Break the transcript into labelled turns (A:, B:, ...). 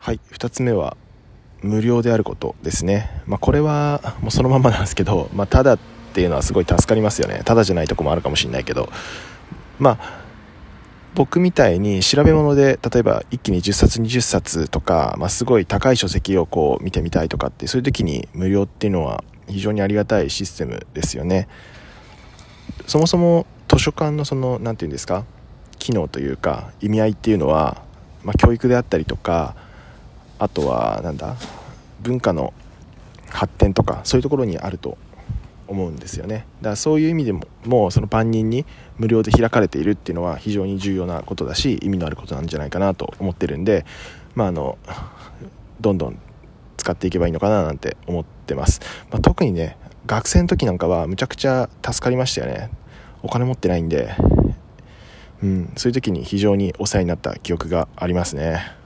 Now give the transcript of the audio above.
A: はい2つ目は無料であることですね、まあ、これはもうそのままなんですけど、まあ、ただっていうのはすごい助かりますよね。ただじゃないとこもあるかもしれないけど。まあ僕みたいに調べ物で例えば一気に10冊20冊とか、まあ、すごい高い書籍をこう見てみたいとかってそういう時に無料っていうのは非常にありがたいシステムですよね。そもそも図書館のその何て言うんですか機能というか意味合いっていうのは、まあ、教育であったりとかあとはなんだ？文化の発展とかそういうところにあると思うんですよね。だからそういう意味でももうその万人に無料で開かれているっていうのは非常に重要なことだし意味のあることなんじゃないかなと思ってるんでまああのどんどん使っていけばいいのかななんて思ってます、まあ、特にね学生の時なんかはむちゃくちゃ助かりましたよね。お金持ってないんで。うんそういう時に非常にお世話になった記憶がありますね。